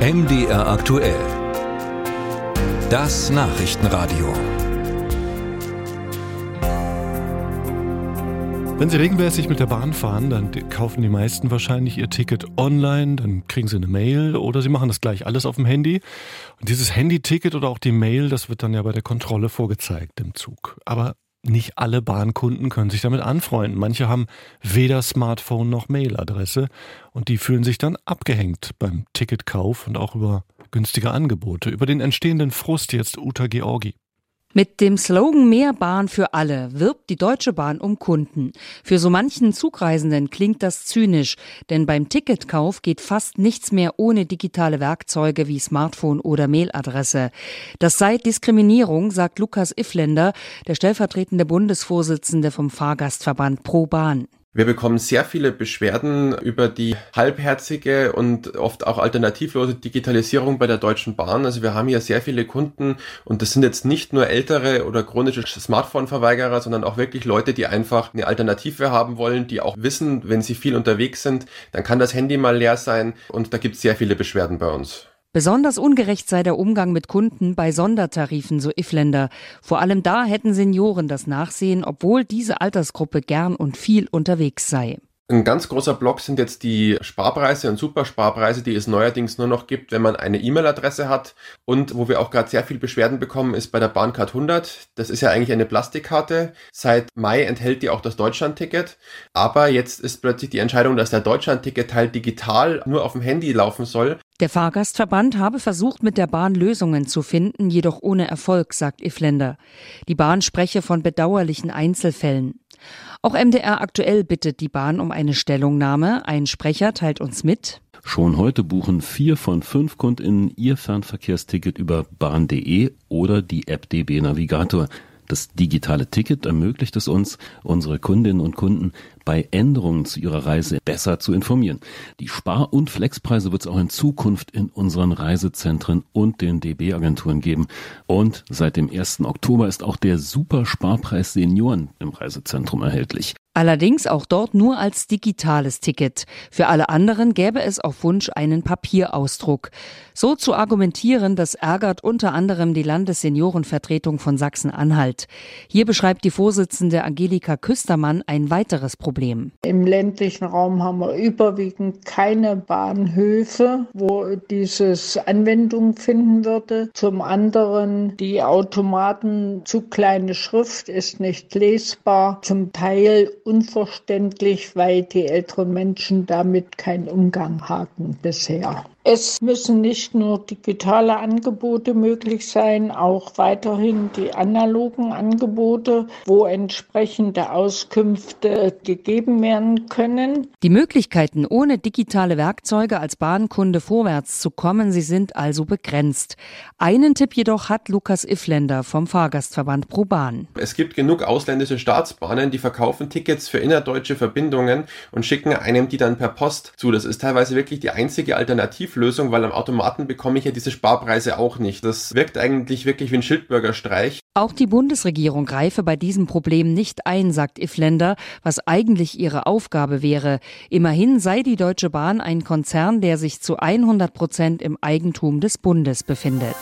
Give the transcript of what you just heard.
MDR aktuell. Das Nachrichtenradio. Wenn Sie regelmäßig mit der Bahn fahren, dann kaufen die meisten wahrscheinlich ihr Ticket online, dann kriegen Sie eine Mail oder Sie machen das gleich alles auf dem Handy. Und dieses Handy-Ticket oder auch die Mail, das wird dann ja bei der Kontrolle vorgezeigt im Zug. Aber nicht alle Bahnkunden können sich damit anfreunden. Manche haben weder Smartphone noch Mailadresse und die fühlen sich dann abgehängt beim Ticketkauf und auch über günstige Angebote. Über den entstehenden Frust jetzt Uta Georgi. Mit dem Slogan Mehr Bahn für alle wirbt die Deutsche Bahn um Kunden. Für so manchen Zugreisenden klingt das zynisch, denn beim Ticketkauf geht fast nichts mehr ohne digitale Werkzeuge wie Smartphone oder Mailadresse. Das sei Diskriminierung, sagt Lukas Ifländer, der stellvertretende Bundesvorsitzende vom Fahrgastverband Pro Bahn. Wir bekommen sehr viele Beschwerden über die halbherzige und oft auch alternativlose Digitalisierung bei der Deutschen Bahn. Also wir haben hier sehr viele Kunden und das sind jetzt nicht nur ältere oder chronische Smartphone-Verweigerer, sondern auch wirklich Leute, die einfach eine Alternative haben wollen, die auch wissen, wenn sie viel unterwegs sind, dann kann das Handy mal leer sein und da gibt es sehr viele Beschwerden bei uns. Besonders ungerecht sei der Umgang mit Kunden bei Sondertarifen, so Ifländer. Vor allem da hätten Senioren das Nachsehen, obwohl diese Altersgruppe gern und viel unterwegs sei. Ein ganz großer Block sind jetzt die Sparpreise und Supersparpreise, die es neuerdings nur noch gibt, wenn man eine E-Mail-Adresse hat. Und wo wir auch gerade sehr viel Beschwerden bekommen, ist bei der Bahncard 100. Das ist ja eigentlich eine Plastikkarte. Seit Mai enthält die auch das Deutschland-Ticket. Aber jetzt ist plötzlich die Entscheidung, dass der Deutschland-Ticket-Teil digital nur auf dem Handy laufen soll. Der Fahrgastverband habe versucht, mit der Bahn Lösungen zu finden, jedoch ohne Erfolg, sagt Ifländer. Die Bahn spreche von bedauerlichen Einzelfällen. Auch MDR aktuell bittet die Bahn um eine Stellungnahme. Ein Sprecher teilt uns mit. Schon heute buchen vier von fünf KundInnen ihr Fernverkehrsticket über bahn.de oder die App DB Navigator. Das digitale Ticket ermöglicht es uns, unsere Kundinnen und Kunden bei Änderungen zu ihrer Reise besser zu informieren. Die Spar- und Flexpreise wird es auch in Zukunft in unseren Reisezentren und den DB-Agenturen geben. Und seit dem 1. Oktober ist auch der Supersparpreis Senioren im Reisezentrum erhältlich. Allerdings auch dort nur als digitales Ticket. Für alle anderen gäbe es auf Wunsch einen Papierausdruck. So zu argumentieren, das ärgert unter anderem die Landesseniorenvertretung von Sachsen-Anhalt. Hier beschreibt die Vorsitzende Angelika Küstermann ein weiteres Problem. Im ländlichen Raum haben wir überwiegend keine Bahnhöfe, wo dieses Anwendung finden würde. Zum anderen die Automaten zu kleine Schrift ist nicht lesbar. Zum Teil unverständlich, weil die älteren Menschen damit keinen Umgang hatten bisher. Es müssen nicht nur digitale Angebote möglich sein, auch weiterhin die analogen Angebote, wo entsprechende Auskünfte gegeben werden können. Die Möglichkeiten, ohne digitale Werkzeuge als Bahnkunde vorwärts zu kommen, sie sind also begrenzt. Einen Tipp jedoch hat Lukas Ifländer vom Fahrgastverband ProBahn. Es gibt genug ausländische Staatsbahnen, die verkaufen Tickets für innerdeutsche Verbindungen und schicken einem die dann per Post zu. Das ist teilweise wirklich die einzige Alternative Alternativlösung, weil am Automaten bekomme ich ja diese Sparpreise auch nicht. Das wirkt eigentlich wirklich wie ein Schildbürgerstreich. Auch die Bundesregierung greife bei diesem Problem nicht ein, sagt Ifländer, was eigentlich ihre Aufgabe wäre. Immerhin sei die Deutsche Bahn ein Konzern, der sich zu 100 Prozent im Eigentum des Bundes befindet.